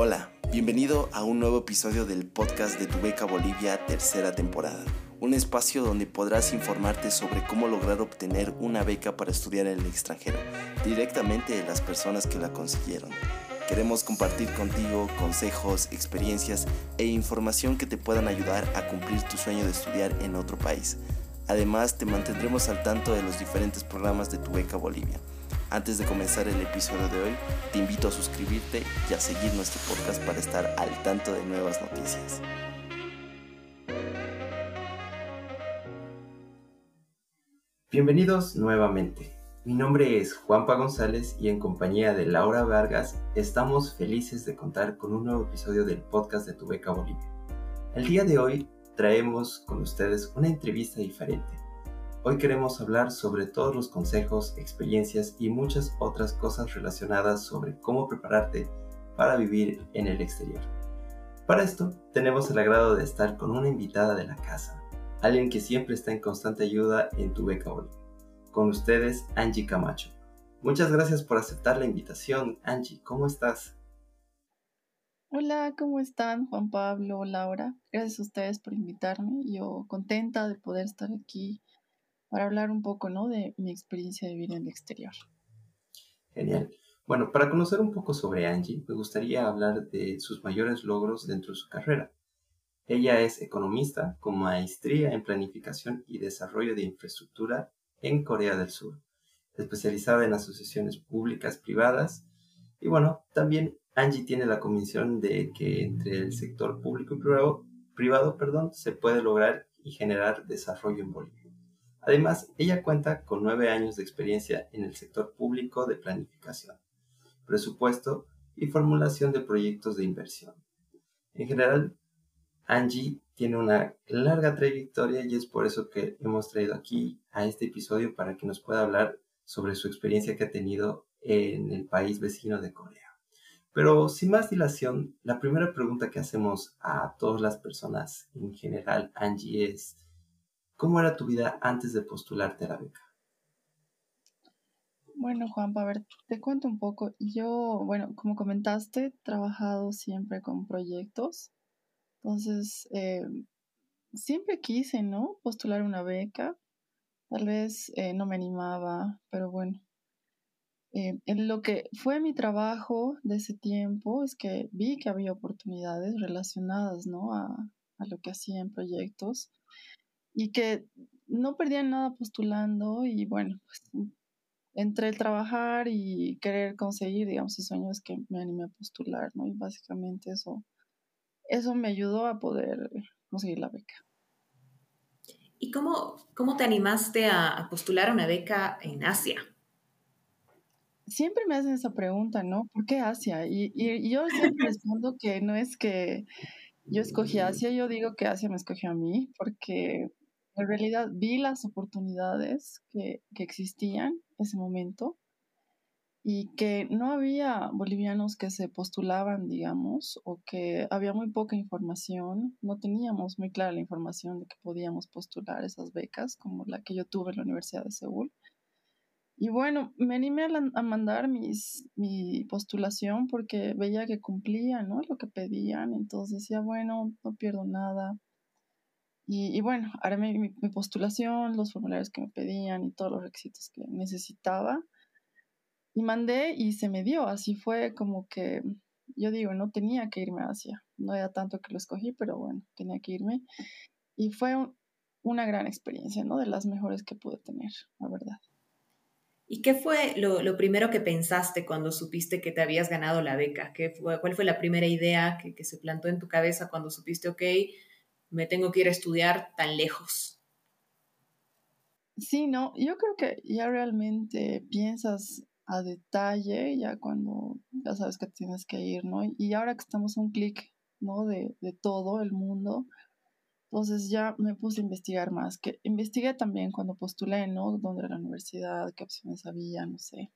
Hola, bienvenido a un nuevo episodio del podcast de Tu Beca Bolivia, tercera temporada. Un espacio donde podrás informarte sobre cómo lograr obtener una beca para estudiar en el extranjero, directamente de las personas que la consiguieron. Queremos compartir contigo consejos, experiencias e información que te puedan ayudar a cumplir tu sueño de estudiar en otro país. Además, te mantendremos al tanto de los diferentes programas de Tu Beca Bolivia. Antes de comenzar el episodio de hoy, te invito a suscribirte y a seguir nuestro podcast para estar al tanto de nuevas noticias. Bienvenidos nuevamente. Mi nombre es Juanpa González y en compañía de Laura Vargas estamos felices de contar con un nuevo episodio del podcast de Tu Beca Bolivia. El día de hoy traemos con ustedes una entrevista diferente Hoy queremos hablar sobre todos los consejos, experiencias y muchas otras cosas relacionadas sobre cómo prepararte para vivir en el exterior. Para esto, tenemos el agrado de estar con una invitada de la casa, alguien que siempre está en constante ayuda en tu beca hoy. Con ustedes, Angie Camacho. Muchas gracias por aceptar la invitación. Angie, ¿cómo estás? Hola, ¿cómo están Juan Pablo, Laura? Gracias a ustedes por invitarme. Yo contenta de poder estar aquí para hablar un poco, ¿no? De mi experiencia de vivir en el exterior. Genial. Bueno, para conocer un poco sobre Angie, me gustaría hablar de sus mayores logros dentro de su carrera. Ella es economista con maestría en planificación y desarrollo de infraestructura en Corea del Sur, especializada en asociaciones públicas privadas. Y bueno, también Angie tiene la convicción de que entre el sector público y privado, privado perdón, se puede lograr y generar desarrollo en Bolivia. Además, ella cuenta con nueve años de experiencia en el sector público de planificación, presupuesto y formulación de proyectos de inversión. En general, Angie tiene una larga trayectoria y es por eso que hemos traído aquí a este episodio para que nos pueda hablar sobre su experiencia que ha tenido en el país vecino de Corea. Pero sin más dilación, la primera pregunta que hacemos a todas las personas en general, Angie, es ¿Cómo era tu vida antes de postularte a la beca? Bueno, Juan, a ver, te cuento un poco. Yo, bueno, como comentaste, he trabajado siempre con proyectos. Entonces, eh, siempre quise, ¿no? Postular una beca. Tal vez eh, no me animaba, pero bueno. Eh, en lo que fue mi trabajo de ese tiempo es que vi que había oportunidades relacionadas, ¿no? A lo que hacía en proyectos y que no perdían nada postulando y bueno, pues entre el trabajar y querer conseguir, digamos, esos sueños que me animé a postular, ¿no? Y básicamente eso, eso me ayudó a poder conseguir la beca. ¿Y cómo, cómo te animaste a, postular a una beca en Asia? Siempre me hacen esa pregunta, ¿no? ¿Por qué Asia? Y, y yo siempre respondo que no es que yo escogí Asia, yo digo que Asia me escogió a mí, porque en realidad vi las oportunidades que, que existían en ese momento y que no había bolivianos que se postulaban, digamos, o que había muy poca información, no teníamos muy clara la información de que podíamos postular esas becas, como la que yo tuve en la Universidad de Seúl. Y bueno, me animé a, mandar mis, mi postulación porque veía que cumplían ¿no? lo que pedían, entonces decía, bueno, no pierdo nada, y, bueno, haré mi, postulación, los formularios que me pedían y todos los requisitos que necesitaba. Y mandé y se me dio. Así fue como que, yo digo, no tenía que irme a Asia. No era tanto que lo escogí, pero bueno, tenía que irme. Y fue una gran experiencia, ¿no? De las mejores que pude tener, la verdad. ¿Y qué fue lo, primero que pensaste cuando supiste que te habías ganado la beca? ¿Qué fue, ¿Cuál fue la primera idea que, que se plantó en tu cabeza cuando supiste, ok, me tengo que ir a estudiar tan lejos. Sí, no, yo creo que ya realmente piensas a detalle, ya cuando ya sabes que tienes que ir, ¿no? Y ahora que estamos un clic, ¿no? De, de todo el mundo, entonces ya me puse a investigar más, que investigué también cuando postulé, ¿no? Dónde era la universidad, qué opciones había, no sé.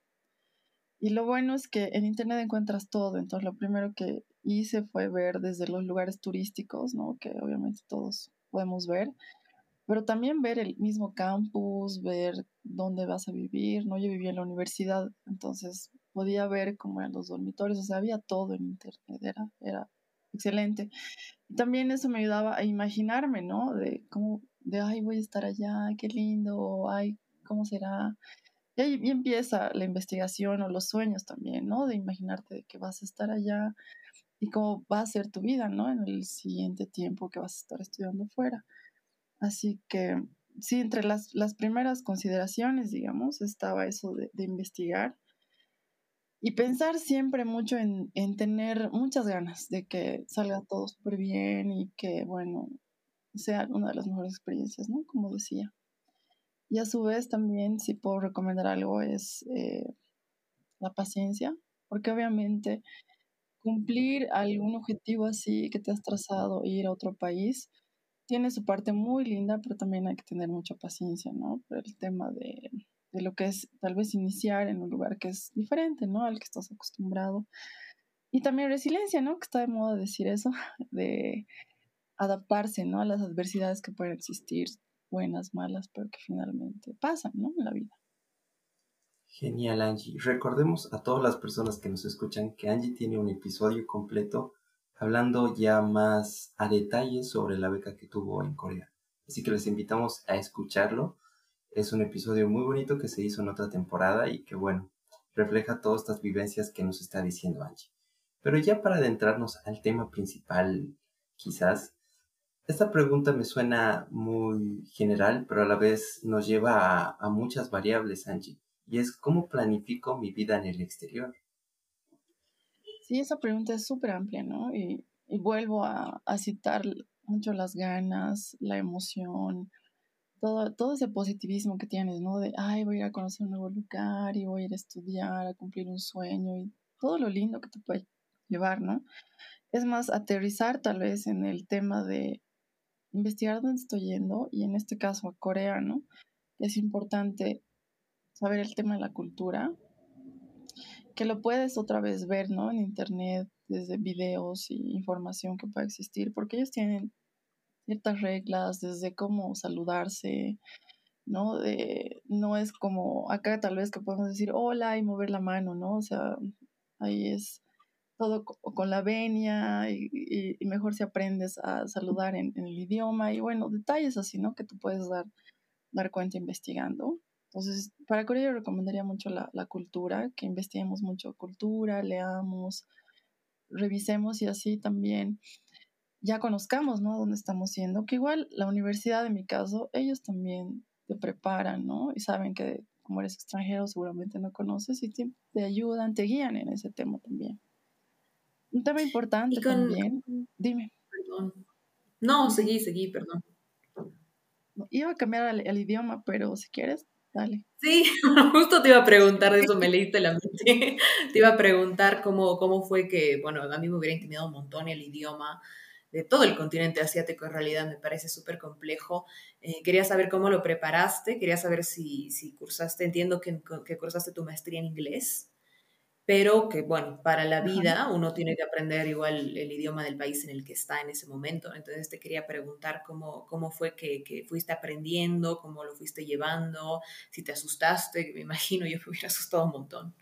Y lo bueno es que en Internet encuentras todo, entonces lo primero que hice fue ver desde los lugares turísticos, ¿no? Que obviamente todos podemos ver, pero también ver el mismo campus, ver dónde vas a vivir, ¿no? Yo vivía en la universidad, entonces podía ver cómo eran los dormitorios, o sea, había todo en internet, era, era excelente. También eso me ayudaba a imaginarme, ¿no? De cómo, de, ay, voy a estar allá, qué lindo, ay, ¿cómo será? Y ahí empieza la investigación o los sueños también, ¿no? De imaginarte que vas a estar allá y cómo va a ser tu vida, ¿no? En el siguiente tiempo que vas a estar estudiando fuera. Así que sí, entre las, las primeras consideraciones, digamos, estaba eso de, de investigar y pensar siempre mucho en, en, tener muchas ganas de que salga todo súper bien y que, bueno, sea una de las mejores experiencias, ¿no? Como decía. Y a su vez también, si puedo recomendar algo, es eh, la paciencia, porque obviamente cumplir algún objetivo así que te has trazado, ir a otro país, tiene su parte muy linda, pero también hay que tener mucha paciencia, ¿no? Por el tema de, de lo que es tal vez iniciar en un lugar que es diferente, ¿no? Al que estás acostumbrado. Y también resiliencia, ¿no? Que está de moda decir eso, de adaptarse, ¿no? A las adversidades que pueden existir buenas, malas, pero que finalmente pasan, ¿no? En la vida. Genial, Angie. Recordemos a todas las personas que nos escuchan que Angie tiene un episodio completo hablando ya más a detalle sobre la beca que tuvo en Corea. Así que les invitamos a escucharlo. Es un episodio muy bonito que se hizo en otra temporada y que, bueno, refleja todas estas vivencias que nos está diciendo Angie. Pero ya para adentrarnos al tema principal, quizás, esta pregunta me suena muy general, pero a la vez nos lleva a, muchas variables, Angie, y es cómo planifico mi vida en el exterior. Sí, esa pregunta es súper amplia, ¿no? Y, vuelvo a, citar mucho las ganas, la emoción, todo, todo ese positivismo que tienes, ¿no? De, ay, voy a ir a conocer un nuevo lugar y voy a ir a estudiar, a cumplir un sueño y todo lo lindo que te puede llevar, ¿no? Es más, aterrizar tal vez en el tema de investigar dónde estoy yendo y en este caso a Corea, ¿no? Es importante saber el tema de la cultura, que lo puedes otra vez ver, ¿no? En internet, desde videos y información que pueda existir, porque ellos tienen ciertas reglas, desde cómo saludarse, ¿no? De, no es como acá tal vez que podemos decir hola y mover la mano, ¿no? O sea, ahí es todo con la venia y, mejor si aprendes a saludar en, el idioma y bueno, detalles así, ¿no? Que tú puedes dar, dar cuenta investigando. Entonces, para Corea yo recomendaría mucho la, la cultura, que investiguemos mucho cultura, leamos, revisemos y así también ya conozcamos, ¿no? Dónde estamos yendo, que igual la universidad, en mi caso, ellos también te preparan, ¿no? Y saben que como eres extranjero seguramente no conoces y te, te ayudan, te guían en ese tema también. Un tema importante también. Dime. Perdón. No, seguí, seguí, perdón. Iba a cambiar al, idioma, pero si quieres, dale. Sí, justo te iba a preguntar de eso, me leíste la mente. Te iba a preguntar cómo, cómo fue que, bueno, a mí me hubiera intimidado un montón el idioma de todo el continente asiático, en realidad me parece súper complejo. Eh, quería saber cómo lo preparaste, quería saber si, si cursaste, entiendo que, que cursaste tu maestría en inglés pero que bueno, para la vida uno tiene que aprender igual el idioma del país en el que está en ese momento. Entonces te quería preguntar cómo, cómo fue que, que fuiste aprendiendo, cómo lo fuiste llevando, si te asustaste, me imagino yo me hubiera asustado un montón.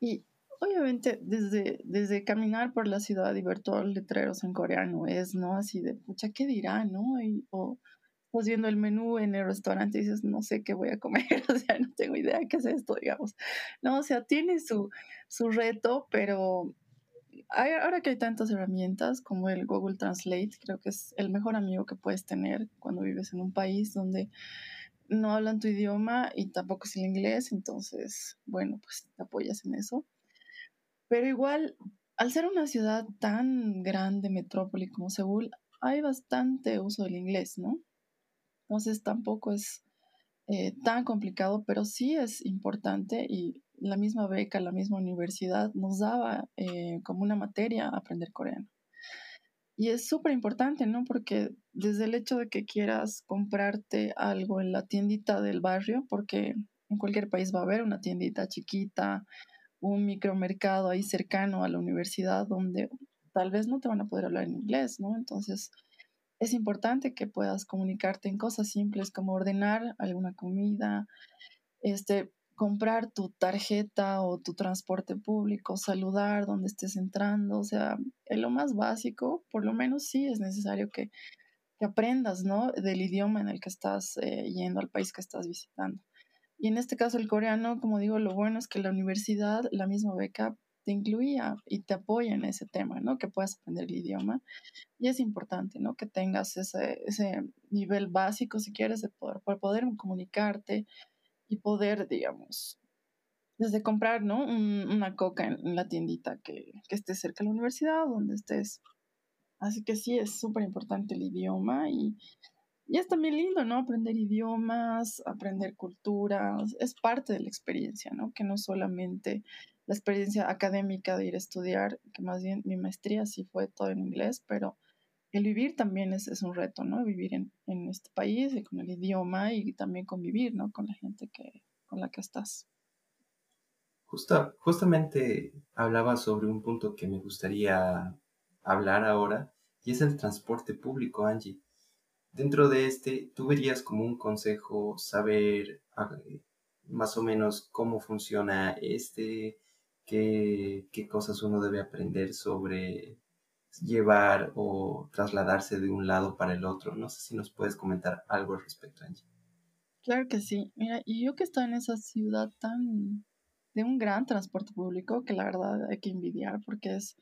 Y obviamente desde, desde caminar por la ciudad y ver todos los letreros en coreano es, ¿no? Así de, pucha, ¿qué dirá, no? Y, o, estás viendo el menú en el restaurante y dices, no sé qué voy a comer, o sea, no tengo idea qué es esto, digamos. No, o sea, tiene su, su reto, pero ahora que hay tantas herramientas como el Google Translate, creo que es el mejor amigo que puedes tener cuando vives en un país donde no hablan tu idioma y tampoco es el inglés, entonces, bueno, pues te apoyas en eso. Pero igual, al ser una ciudad tan grande, metrópoli como Seúl, hay bastante uso del inglés, ¿no? Entonces tampoco es eh, tan complicado, pero sí es importante y la misma beca, la misma universidad nos daba eh, como una materia aprender coreano. Y es súper importante, ¿no? Porque desde el hecho de que quieras comprarte algo en la tiendita del barrio, porque en cualquier país va a haber una tiendita chiquita, un micromercado ahí cercano a la universidad donde tal vez no te van a poder hablar en inglés, ¿no? Entonces, es importante que puedas comunicarte en cosas simples como ordenar alguna comida, este, comprar tu tarjeta o tu transporte público, saludar donde estés entrando, o sea, en lo más básico, por lo menos sí es necesario que, aprendas, ¿no? Del idioma en el que estás eh, yendo al país que estás visitando. Y en este caso el coreano, como digo, lo bueno es que la universidad, la misma beca, te incluía y te apoya en ese tema, ¿no? Que puedas aprender el idioma. Y es importante, ¿no? Que tengas ese, ese nivel básico, si quieres, de poder, para poder comunicarte y poder, digamos, desde comprar, ¿no? una coca en, la tiendita que, que, esté cerca de la universidad, donde estés. Así que sí, es súper importante el idioma y, y es también lindo, ¿no? Aprender idiomas, aprender culturas, es parte de la experiencia, ¿no? Que no solamente la experiencia académica de ir a estudiar, que más bien mi maestría sí fue todo en inglés, pero el vivir también es, es un reto, ¿no? Vivir en, en, este país y con el idioma y también convivir, ¿no? Con la gente que, con la que estás. Justo, justamente hablaba sobre un punto que me gustaría hablar ahora y es el transporte público, Angie. Dentro de este, ¿tú verías como un consejo saber ah, más o menos cómo funciona este, qué, qué cosas uno debe aprender sobre llevar o trasladarse de un lado para el otro? No sé si nos puedes comentar algo al respecto, Angie. Claro que sí. Mira, y yo que estoy en esa ciudad tan de un gran transporte público que la verdad hay que envidiar porque es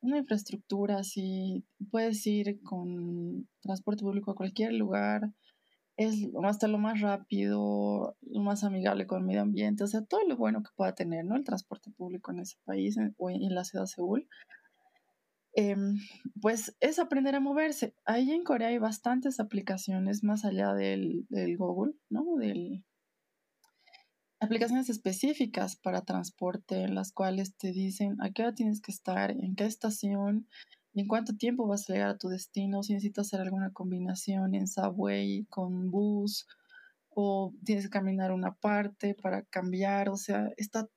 una infraestructura así, puedes ir con transporte público a cualquier lugar, es hasta lo más rápido, lo más amigable con el medio ambiente, o sea, todo lo bueno que pueda tener, ¿no? El transporte público en ese país o en la ciudad de Seúl. Em, pues es aprender a moverse. Ahí en Corea hay bastantes aplicaciones más allá del, del Google, ¿no? Del, aplicaciones específicas para transporte en las cuales te dicen a qué hora tienes que estar, en qué estación en cuánto tiempo vas a llegar a tu destino, si necesitas hacer alguna combinación en subway con bus o tienes que caminar una parte para cambiar, o sea, está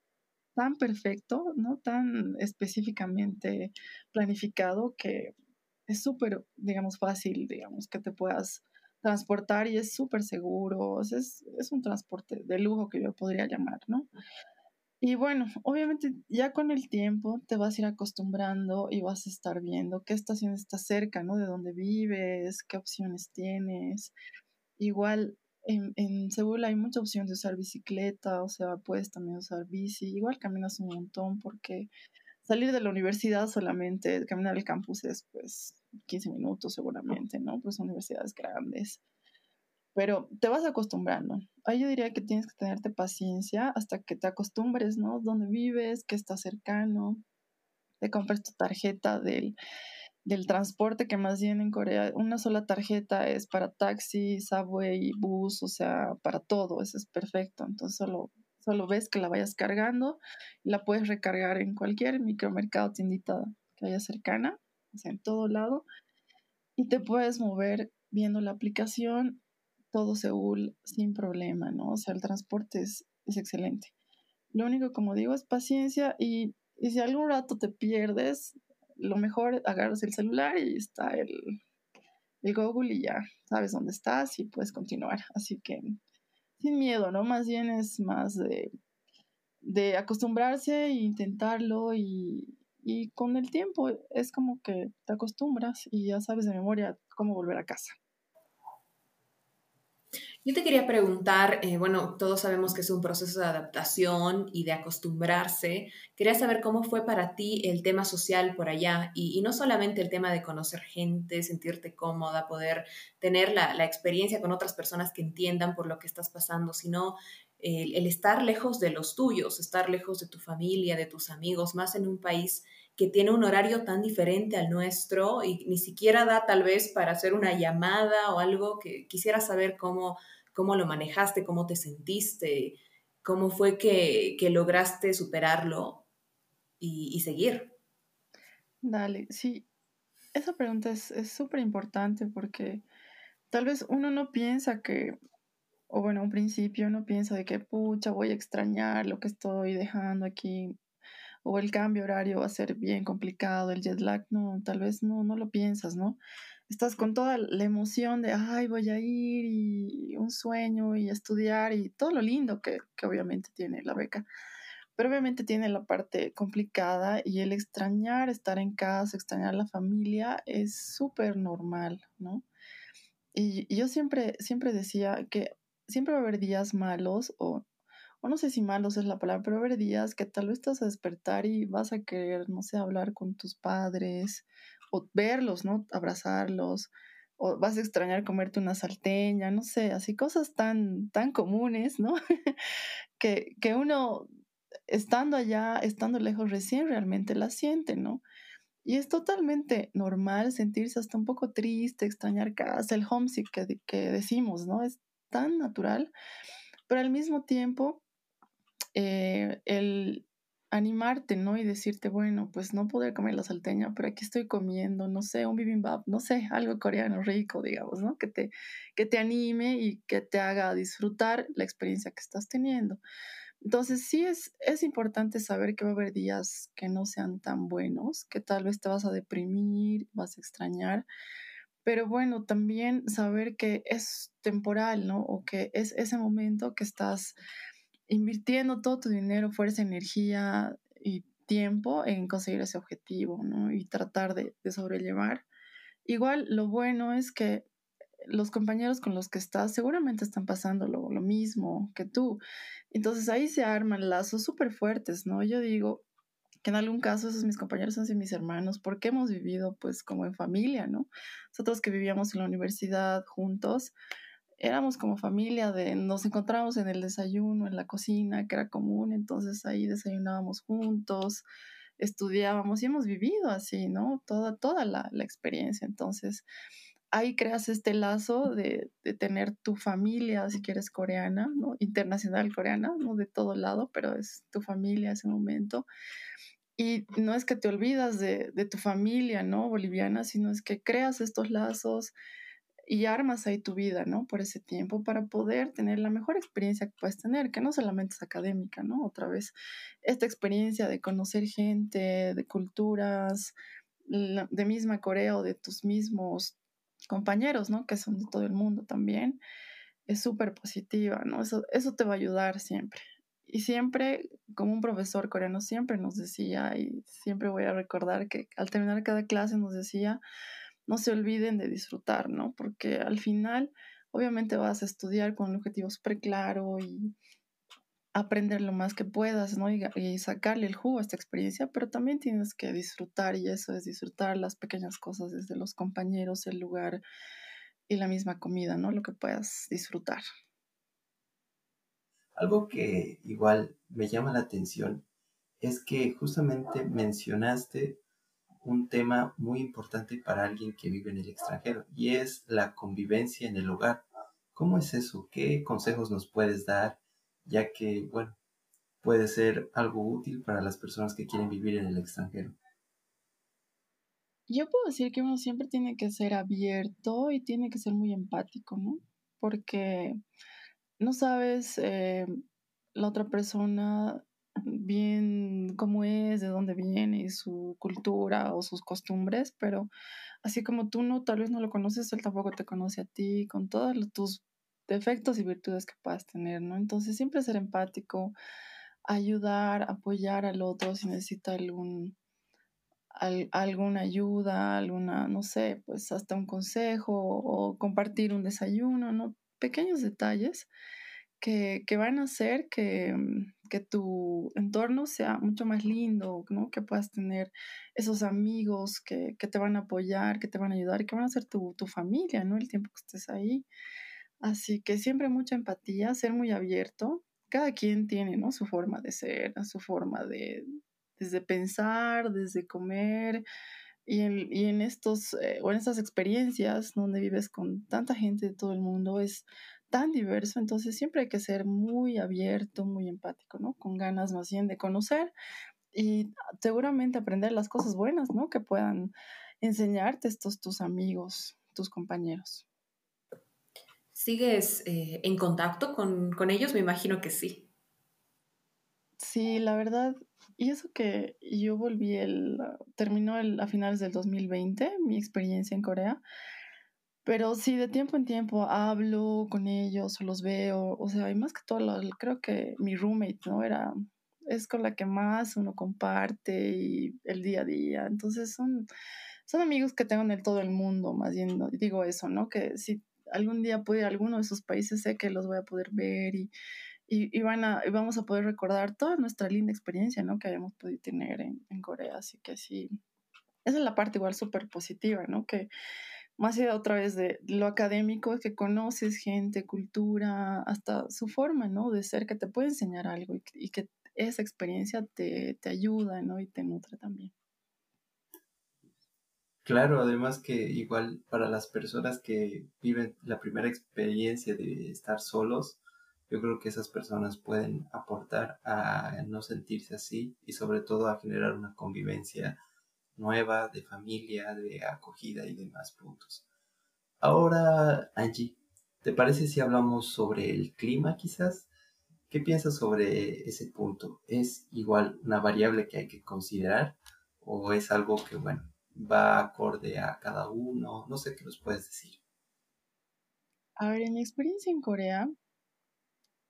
tan perfecto, ¿no? Tan específicamente planificado que es súper, digamos, fácil, digamos, que te puedas transportar y es súper seguro, es, es un transporte de lujo que yo podría llamar, ¿no? Y bueno, obviamente ya con el tiempo te vas a ir acostumbrando y vas a estar viendo qué estación está cerca, ¿no? De dónde vives, qué opciones tienes. Igual en, en Seúl hay mucha opción de usar bicicleta, o sea, puedes también usar bici. Igual caminas un montón porque salir de la universidad solamente, caminar al campus es pues 15 minutos seguramente, ¿no? Pues universidades grandes. Pero te vas acostumbrando. Ahí yo diría que tienes que tenerte paciencia hasta que te acostumbres, ¿no? Dónde vives, qué está cercano. Te compras tu tarjeta del, del transporte, que más bien en Corea una sola tarjeta es para taxi, subway, bus, o sea, para todo, eso es perfecto. Entonces solo Solo ves que la vayas cargando y la puedes recargar en cualquier micromercado, tiendita que haya cercana, o sea, en todo lado. Y te puedes mover viendo la aplicación, todo Seúl sin problema, ¿no? O sea, el transporte es, es excelente. Lo único, como digo, es paciencia y, y si algún rato te pierdes, lo mejor agarras el celular y está el, Google y ya sabes dónde estás y puedes continuar. Así que sin miedo, ¿no? Más bien es más de, de acostumbrarse e intentarlo y, y con el tiempo es como que te acostumbras y ya sabes de memoria cómo volver a casa. Yo te quería preguntar, eh, bueno, todos sabemos que es un proceso de adaptación y de acostumbrarse. Quería saber cómo fue para ti el tema social por allá y, no solamente el tema de conocer gente, sentirte cómoda, poder tener la, experiencia con otras personas que entiendan por lo que estás pasando, sino el, el estar lejos de los tuyos, estar lejos de tu familia, de tus amigos, más en un país que tiene un horario tan diferente al nuestro y ni siquiera da tal vez para hacer una llamada o algo que quisiera saber cómo cómo lo manejaste, cómo te sentiste, cómo fue que, lograste superarlo y, seguir. Dale, sí, esa pregunta es súper importante porque tal vez uno no piensa que, o bueno, un principio uno piensa de que, pucha, voy a extrañar lo que estoy dejando aquí. o el cambio horario va a ser bien complicado, el jet lag, no, tal vez no, no lo piensas, ¿no? Estás con toda la emoción de, ay, voy a ir y un sueño y estudiar y todo lo lindo que, que obviamente tiene la beca. Pero obviamente tiene la parte complicada y el extrañar estar en casa, extrañar la familia es súper normal, ¿no? Y, yo siempre, siempre decía que siempre va a haber días malos o, o no sé si malos es la palabra, pero va a haber días que tal vez vas a despertar y vas a querer, no sé, hablar con tus padres o verlos, ¿no? Abrazarlos o vas a extrañar comerte una salteña, no sé, así cosas tan, tan comunes, ¿no? que, que uno estando allá, estando lejos recién, realmente la siente, ¿no? Y es totalmente normal sentirse hasta un poco triste, extrañar casa, el homesick que, que decimos, ¿no? Es tan natural, pero al mismo tiempo, eh, el animarte, ¿no? Y decirte, bueno, pues no poder comer la salteña, pero aquí estoy comiendo, no sé, un bibimbap, no sé, algo coreano rico, digamos, ¿no? Que te, que te anime y que te haga disfrutar la experiencia que estás teniendo. Entonces sí es, es importante saber que va a haber días que no sean tan buenos, que tal vez te vas a deprimir, vas a extrañar, pero bueno, también saber que es temporal, ¿no? O que es ese momento que estás invirtiendo todo tu dinero, fuerza, energía y tiempo en conseguir ese objetivo, ¿no? Y tratar de, sobrellevar. Igual lo bueno es que los compañeros con los que estás seguramente están pasando lo, mismo que tú. Entonces ahí se arman lazos súper fuertes, ¿no? Yo digo que en algún caso esos mis compañeros son mis hermanos porque hemos vivido pues como en familia, ¿no? Nosotros que vivíamos en la universidad juntos, éramos como familia de, nos encontrábamos en el desayuno, en la cocina, que era común, entonces ahí desayunábamos juntos, estudiábamos y hemos vivido así, ¿no? Toda, toda la, la experiencia. Entonces, ahí creas este lazo de, tener tu familia, si quieres coreana, ¿no? Internacional coreana, ¿no? De todo lado, pero es tu familia ese momento. Y no es que te olvidas de, de tu familia, ¿no? Boliviana, sino es que creas estos lazos y armas ahí tu vida, ¿no? Por ese tiempo para poder tener la mejor experiencia que puedes tener, que no solamente es académica, ¿no? Otra vez, esta experiencia de conocer gente, de culturas, de misma Corea o de tus mismos compañeros, ¿no? Que son de todo el mundo también, es súper positiva, ¿no? Eso, eso te va a ayudar siempre. Y siempre, como un profesor coreano siempre nos decía, y siempre voy a recordar que al terminar cada clase nos decía, no se olviden de disfrutar, ¿no? Porque al final, obviamente vas a estudiar con un objetivo súper claro y aprender lo más que puedas, ¿no? Y, sacarle el jugo a esta experiencia, pero también tienes que disfrutar y eso es disfrutar las pequeñas cosas desde los compañeros, el lugar y la misma comida, ¿no? Lo que puedas disfrutar. Algo que igual me llama la atención es que justamente mencionaste un tema muy importante para alguien que vive en el extranjero y es la convivencia en el hogar. ¿Cómo es eso? ¿Qué consejos nos puedes dar? ya que, bueno, puede ser algo útil para las personas que quieren vivir en el extranjero. Yo puedo decir que uno siempre tiene que ser abierto y tiene que ser muy empático, ¿no? Porque no sabes eh, la otra persona bien cómo es, de dónde viene su cultura o sus costumbres, pero así como tú no, tal vez no lo conoces, él tampoco te conoce a ti, con todas tus defectos y virtudes que puedas tener, ¿no? Entonces siempre ser empático, ayudar, apoyar al otro si necesita algún, alguna ayuda, alguna, no sé, pues hasta un consejo o compartir un desayuno, ¿no? Pequeños detalles que, van a hacer que, que, tu entorno sea mucho más lindo, ¿no? Que puedas tener esos amigos que, que, te van a apoyar, que te van a ayudar que van a ser tu, tu familia, ¿no? El tiempo que estés ahí. Así que siempre mucha empatía, ser muy abierto. Cada quien tiene, ¿no? Su forma de ser, su forma de, desde pensar, desde comer. Y en, y en estos, eh, o en estas experiencias donde vives con tanta gente de todo el mundo, es tan diverso, entonces siempre hay que ser muy abierto, muy empático, ¿no? Con ganas más bien de conocer y seguramente aprender las cosas buenas, ¿no? Que puedan enseñarte estos tus amigos, tus compañeros. ¿Sigues eh, en contacto con, ellos? Me imagino que sí. Sí, la verdad, y eso que yo volví el, terminó el, a finales del 2020 mi experiencia en Corea, pero sí, de tiempo en tiempo hablo con ellos o los veo, o sea, y más que todo, creo que mi roommate, ¿no? Era, es con la que más uno comparte y el día a día, entonces son, son amigos que tengo en todo el mundo, más bien, digo eso, ¿no? Que si algún día puedo ir a alguno de esos países, sé que los voy a poder ver y, y, van a, y vamos a poder recordar toda nuestra linda experiencia, ¿no? Que habíamos podido tener en, en Corea, así que sí, esa es la parte igual súper positiva, ¿no? Que más allá otra vez de lo académico, es que conoces gente, cultura, hasta su forma, ¿no? De ser, que te puede enseñar algo y, y que esa experiencia te, te ayuda, ¿no? Y te nutre también. Claro, además que igual para las personas que viven la primera experiencia de estar solos, yo creo que esas personas pueden aportar a no sentirse así y sobre todo a generar una convivencia nueva de familia, de acogida y demás puntos. Ahora, Angie, ¿te parece si hablamos sobre el clima quizás? ¿Qué piensas sobre ese punto? ¿Es igual una variable que hay que considerar o es algo que, bueno, va acorde a cada uno? No sé qué nos puedes decir. A ver, en mi experiencia en Corea,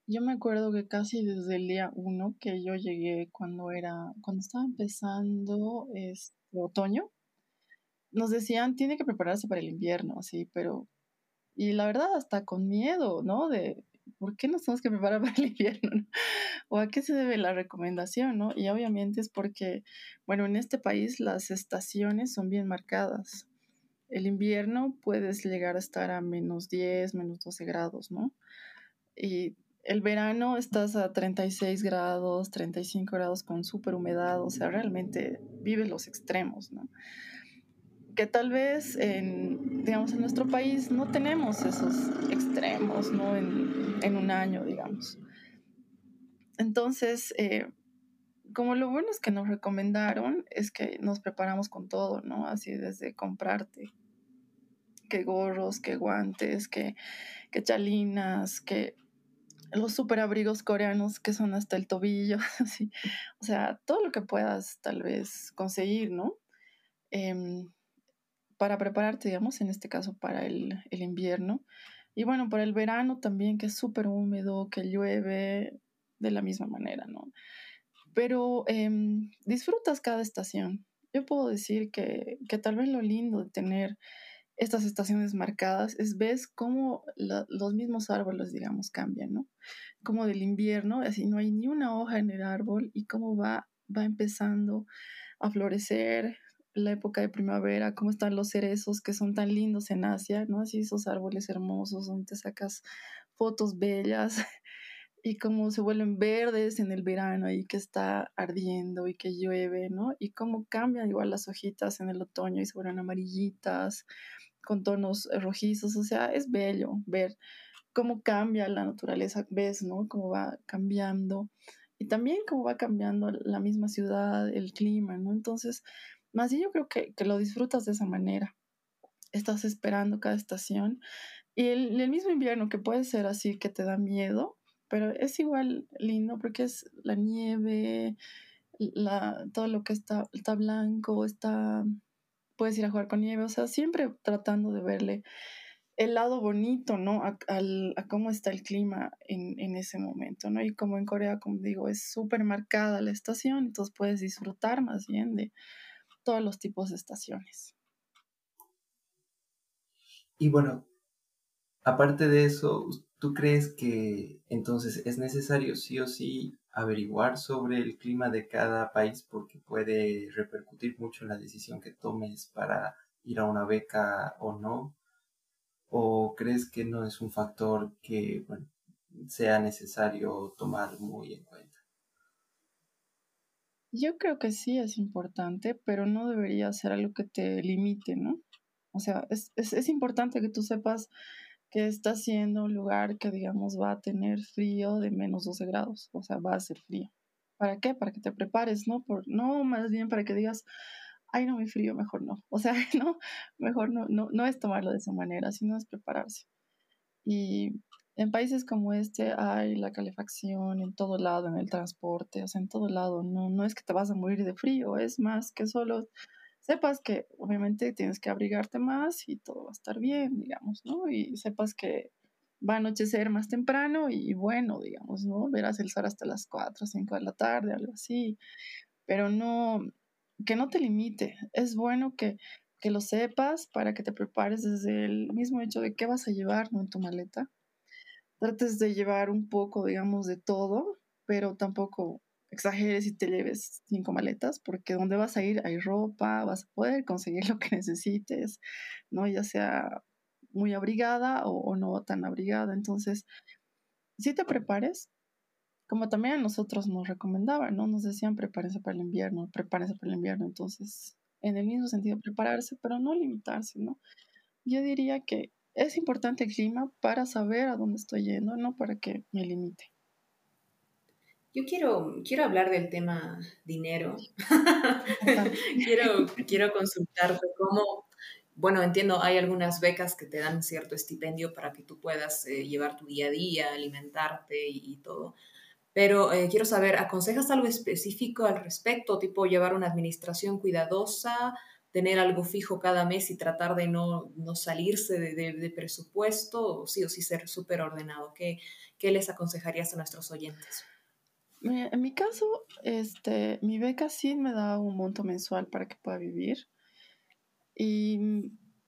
yo me acuerdo que casi desde el día uno que yo llegué cuando era, cuando estaba empezando este otoño, nos decían, tiene que prepararse para el invierno, así, pero, y la verdad hasta con miedo, ¿no? De, ¿por qué nos tenemos que preparar para el invierno? ¿O a qué se debe la recomendación, no? Y obviamente es porque, bueno, en este país las estaciones son bien marcadas. El invierno puedes llegar a estar a menos 10, menos 12 grados, ¿no? Y el verano estás a 36 grados, 35 grados con súper humedad, o sea, realmente vives los extremos, ¿no? Que tal vez en, digamos, en nuestro país no tenemos esos extremos, ¿no? En, en un año, digamos. Entonces, eh, como lo bueno es que nos recomendaron, es que nos preparamos con todo, ¿no? Así desde comprarte que gorros, que guantes, que, que chalinas, que los super abrigos coreanos que son hasta el tobillo, así. O sea, todo lo que puedas tal vez conseguir, ¿no? Em, para prepararte, digamos, en este caso para el, el, invierno. Y bueno, para el verano también, que es súper húmedo, que llueve de la misma manera, ¿no? Pero em, disfrutas cada estación. Yo puedo decir que, que tal vez lo lindo de tener estas estaciones marcadas es ves cómo los mismos árboles, digamos, cambian, ¿no? Como del invierno, así no hay ni una hoja en el árbol y cómo va, va empezando a florecer la época de primavera, cómo están los cerezos que son tan lindos en Asia, ¿no? Así esos árboles hermosos donde te sacas fotos bellas y cómo se vuelven verdes en el verano y que está ardiendo y que llueve, ¿no? Y cómo cambian igual las hojitas en el otoño y se vuelven amarillitas con tonos rojizos, o sea, es bello ver cómo cambia la naturaleza, ves, ¿no? Cómo va cambiando y también cómo va cambiando la misma ciudad, el clima, ¿no? Entonces, más bien yo creo que, que lo disfrutas de esa manera. Estás esperando cada estación y el, el mismo invierno que puede ser así que te da miedo, pero es igual lindo porque es la nieve, la, todo lo que está, está blanco, está, puedes ir a jugar con nieve, o sea, siempre tratando de verle el lado bonito, ¿no? A, a cómo está el clima en, en, ese momento, ¿no? Y como en Corea, como digo, es súper marcada la estación, entonces puedes disfrutar más bien de todos los tipos de estaciones. Y bueno, aparte de eso, ¿Tú crees que entonces es necesario sí o sí averiguar sobre el clima de cada país porque puede repercutir mucho en la decisión que tomes para ir a una beca o no? ¿O crees que no es un factor que sea necesario tomar muy en cuenta? Yo creo que sí es importante, pero no debería ser algo que te limite, ¿no? O sea, es, es, importante que tú sepas que está siendo un lugar que, digamos, va a tener frío de menos 12 grados, o sea, va a ser frío. ¿Para qué? Para que te prepares, ¿no? Por, no, más bien para que digas, ay, no, mi frío, mejor no. O sea, no, mejor no, no, no es tomarlo de esa manera, sino es prepararse. Y en países como este hay la calefacción en todo lado, en el transporte, o sea, en todo lado. No, no es que te vas a morir de frío, es más que solo sepas que obviamente tienes que abrigarte más y todo va a estar bien, digamos, ¿no? Y sepas que va a anochecer más temprano y bueno, digamos, ¿no? Verás el sol hasta las 4 o 5 de la tarde, algo así. Pero no, que no te limite. Es bueno que, que lo sepas para que te prepares desde el mismo hecho de qué vas a llevar en tu maleta trates de llevar un poco, digamos, de todo, pero tampoco exageres y te lleves cinco maletas, porque donde vas a ir hay ropa, vas a poder conseguir lo que necesites, ¿no? Ya sea muy abrigada o, no tan abrigada. Entonces, si te prepares, como también a nosotros nos recomendaban, ¿no? Nos decían prepárense para el invierno, prepárense para el invierno. Entonces, en el mismo sentido, prepararse, pero no limitarse, ¿no? Yo diría que es importante el clima para saber a dónde estoy yendo, no para que me limite. Yo quiero, quiero hablar del tema dinero. quiero, quiero consultarte cómo, bueno, entiendo, hay algunas becas que te dan cierto estipendio para que tú puedas eh, llevar tu día a día, alimentarte y, todo. Pero eh, quiero saber, ¿aconsejas algo específico al respecto? Tipo llevar una administración cuidadosa, tener algo fijo cada mes y tratar de no, salirse de, presupuesto, o sí o sí ser súper ordenado. ¿Qué, ¿Qué, les aconsejarías a nuestros oyentes? En mi caso, este, mi beca sí me da un monto mensual para que pueda vivir. Y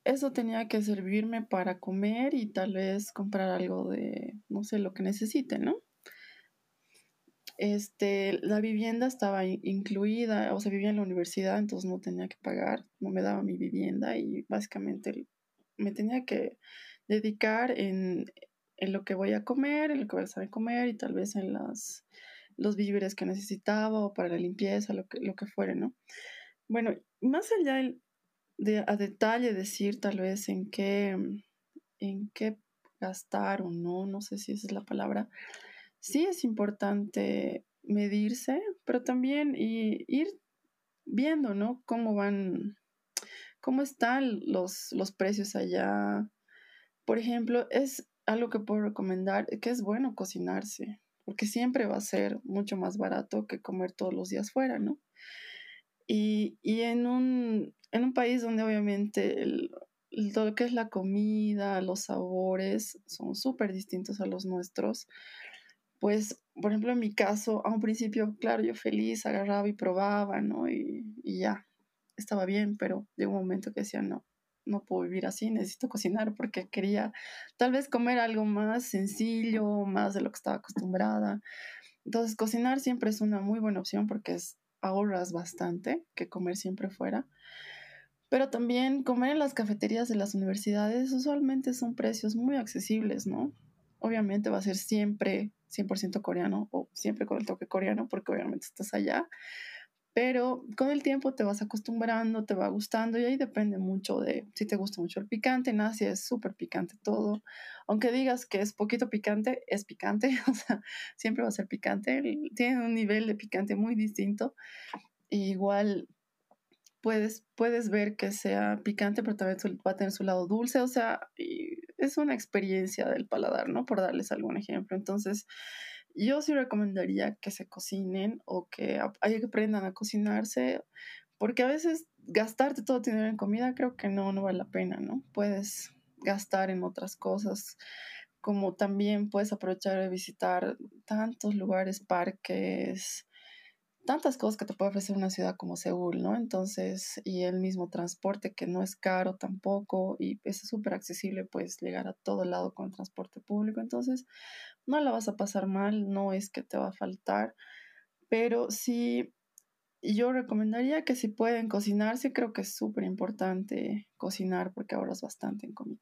eso tenía que servirme para comer y tal vez comprar algo de, no sé, lo que necesite, ¿no? Este, la vivienda estaba incluida, o sea, vivía en la universidad, entonces no tenía que pagar, no me daba mi vivienda y básicamente me tenía que dedicar en, lo que voy a comer, en lo que voy a saber comer y tal vez en las, los víveres que necesitaba o para la limpieza, lo que, lo que fuere, ¿no? Bueno, más allá de a detalle decir tal vez en qué, en qué gastar o no, no sé si esa es la palabra, sí es importante medirse, pero también ir viendo, ¿no? Cómo van, cómo están los, los precios allá. Por ejemplo, es algo que puedo recomendar, que es bueno cocinarse, porque siempre va a ser mucho más barato que comer todos los días fuera, ¿no? Y, en, un, en un país donde obviamente el, todo lo que es la comida, los sabores son súper distintos a los nuestros, pues, por ejemplo, en mi caso, a un principio, claro, yo feliz, agarraba y probaba, ¿no? Y, ya, estaba bien, pero llegó un momento que decía, no, no puedo vivir así, necesito cocinar porque quería tal vez comer algo más sencillo, más de lo que estaba acostumbrada. Entonces, cocinar siempre es una muy buena opción porque es, ahorras bastante que comer siempre fuera. Pero también comer en las cafeterías de las universidades usualmente son precios muy accesibles, ¿no? Obviamente va a ser siempre 100% coreano o siempre con el toque coreano porque obviamente estás allá. Pero con el tiempo te vas acostumbrando, te va gustando y ahí depende mucho de si te gusta mucho el picante. En Asia es súper picante todo. Aunque digas que es poquito picante, es picante. O sea, siempre va a ser picante. Tiene un nivel de picante muy distinto. igual puedes, puedes ver que sea picante, pero también va a tener su lado dulce. O sea, es una experiencia del paladar, ¿no? Por darles algún ejemplo. Entonces, yo sí recomendaría que se cocinen o que, aprendan a cocinarse, porque a veces gastarte todo dinero en comida creo que no, no vale la pena, ¿no? Puedes gastar en otras cosas, como también puedes aprovechar de visitar tantos lugares, parques, tantas cosas que te puede ofrecer una ciudad como Seúl, ¿no? Entonces, y el mismo transporte que no es caro tampoco y es súper accesible, pues llegar a todo lado con transporte público. Entonces, no la vas a pasar mal, no es que te va a faltar, pero sí, yo recomendaría que si pueden cocinarse, creo que es súper importante cocinar porque ahorras bastante en comida.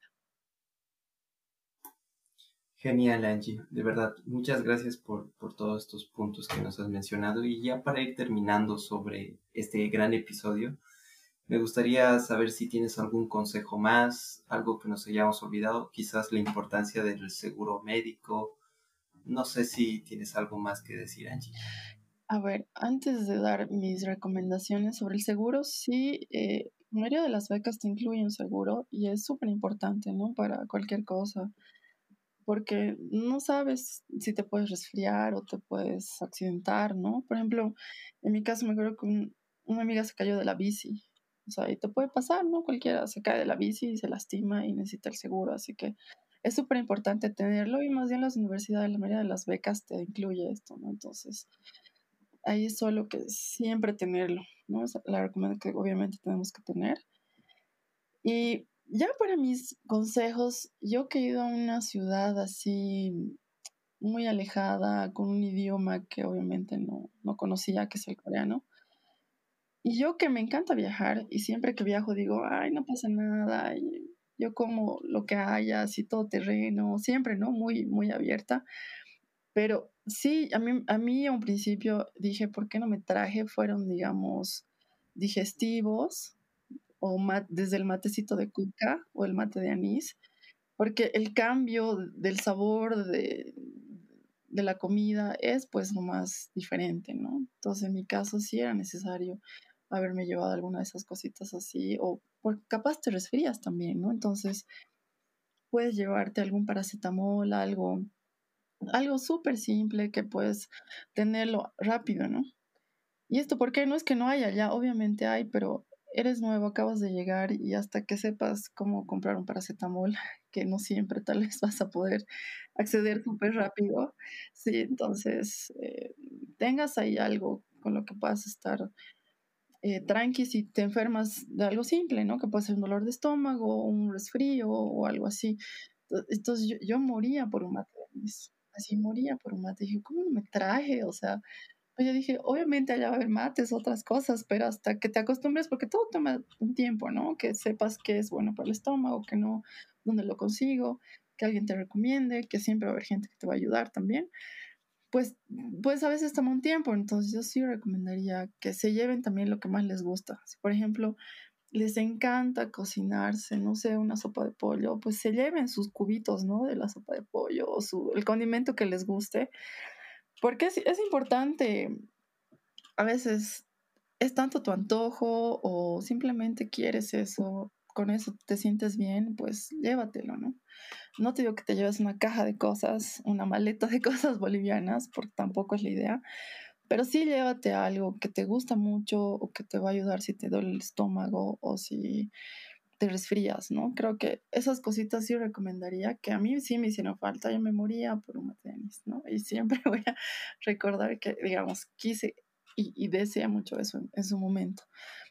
Genial, Angie. De verdad, muchas gracias por, todos estos puntos que nos has mencionado. Y ya para ir terminando sobre este gran episodio, me gustaría saber si tienes algún consejo más, algo que nos hayamos olvidado, quizás la importancia del seguro médico. No sé si tienes algo más que decir, Angie. A ver, antes de dar mis recomendaciones sobre el seguro, sí, eh, la mayoría de las becas te incluyen un seguro y es súper importante, ¿no? Para cualquier cosa porque no sabes si te puedes resfriar o te puedes accidentar, ¿no? Por ejemplo, en mi caso me acuerdo que una amiga se cayó de la bici, o sea, y te puede pasar, ¿no? Cualquiera se cae de la bici y se lastima y necesita el seguro, así que es súper importante tenerlo y más bien las universidades, la mayoría de las becas te incluye esto, ¿no? Entonces, ahí es solo que siempre tenerlo, ¿no? Es la recomendación que obviamente tenemos que tener. Y ya para mis consejos, yo que he ido a una ciudad así muy alejada, con un idioma que obviamente no, no conocía, que es el coreano, y yo que me encanta viajar y siempre que viajo digo, ay, no pasa nada, y yo como lo que haya, así todo terreno, siempre, ¿no? Muy, muy abierta. Pero sí, a mí, a mí a un principio dije, ¿por qué no me traje? Fueron, digamos, digestivos o desde el matecito de cuca o el mate de anís, porque el cambio del sabor de, de la comida es pues lo más diferente, ¿no? Entonces en mi caso sí era necesario haberme llevado alguna de esas cositas así, o por, capaz te resfrías también, ¿no? Entonces puedes llevarte algún paracetamol, algo, algo súper simple que puedes tenerlo rápido, ¿no? Y esto, ¿por qué? No es que no haya, ya obviamente hay, pero eres nuevo, acabas de llegar y hasta que sepas cómo comprar un paracetamol, que no siempre tal vez vas a poder acceder súper rápido, sí, entonces eh, tengas ahí algo con lo que puedas estar eh, tranqui si te enfermas de algo simple, ¿no? Que puede ser un dolor de estómago, un resfrío o algo así. Entonces yo, yo moría por un mate así moría por un mate. Dije, ¿cómo no me traje? O sea, pues yo dije, obviamente allá va a haber mates, otras cosas, pero hasta que te acostumbres, porque todo toma un tiempo, ¿no? Que sepas que es bueno para el estómago, que no, dónde lo consigo, que alguien te recomiende, que siempre va a haber gente que te va a ayudar también. Pues, pues a veces toma un tiempo, entonces yo sí recomendaría que se lleven también lo que más les gusta. Si, por ejemplo, les encanta cocinarse, no sé, una sopa de pollo, pues se lleven sus cubitos, ¿no? De la sopa de pollo o su, el condimento que les guste porque es, es importante, a veces es tanto tu antojo o simplemente quieres eso, con eso te sientes bien, pues llévatelo, ¿no? No te digo que te lleves una caja de cosas, una maleta de cosas bolivianas, porque tampoco es la idea, pero sí llévate algo que te gusta mucho o que te va a ayudar si te duele el estómago o si te resfrías, ¿no? Creo que esas cositas sí recomendaría, que a mí sí me hicieron falta, yo me moría por un tenis, ¿no? Y siempre voy a recordar que, digamos, quise y, y deseé mucho eso en, su momento.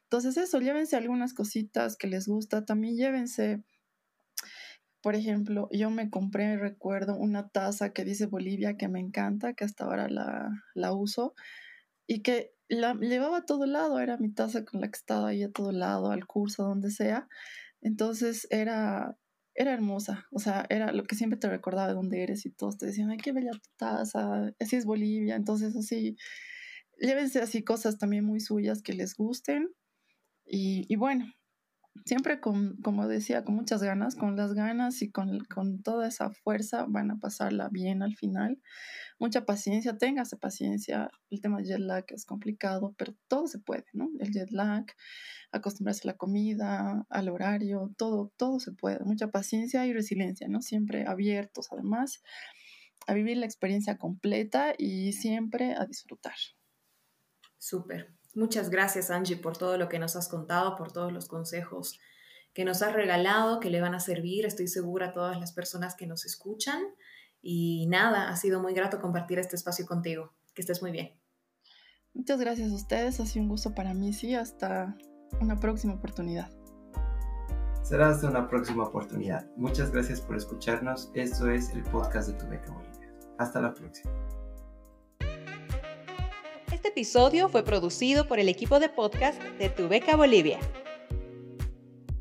Entonces eso, llévense algunas cositas que les gusta, también llévense, por ejemplo, yo me compré, recuerdo, una taza que dice Bolivia que me encanta, que hasta ahora la, la uso, y que la llevaba a todo lado, era mi taza con la que estaba ahí a todo lado, al curso, donde sea. Entonces era, era hermosa, o sea, era lo que siempre te recordaba de dónde eres y todos te decían, ay, qué bella tu taza, así es Bolivia, entonces así, llévense así cosas también muy suyas que les gusten. Y, bueno, siempre con, como decía, con muchas ganas, con las ganas y con, con, toda esa fuerza van a pasarla bien al final. Mucha paciencia, téngase paciencia. El tema del jet lag es complicado, pero todo se puede, ¿no? El jet lag, acostumbrarse a la comida, al horario, todo, todo se puede. Mucha paciencia y resiliencia, ¿no? Siempre abiertos, además, a vivir la experiencia completa y siempre a disfrutar. Súper. Muchas gracias, Angie, por todo lo que nos has contado, por todos los consejos que nos has regalado, que le van a servir, estoy segura, a todas las personas que nos escuchan. Y nada, ha sido muy grato compartir este espacio contigo. Que estés muy bien. Muchas gracias a ustedes, ha sido un gusto para mí, sí, hasta una próxima oportunidad. Será hasta una próxima oportunidad. Muchas gracias por escucharnos. Esto es el podcast de Tu Beca Bolivia. Hasta la próxima. Episodio fue producido por el equipo de podcast de Tu Beca Bolivia.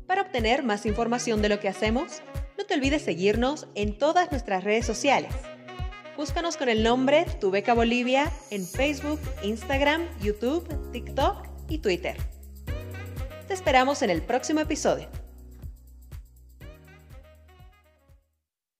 Para obtener más información de lo que hacemos, no te olvides seguirnos en todas nuestras redes sociales. Búscanos con el nombre Tu Beca Bolivia en Facebook, Instagram, YouTube, TikTok y Twitter. Te esperamos en el próximo episodio.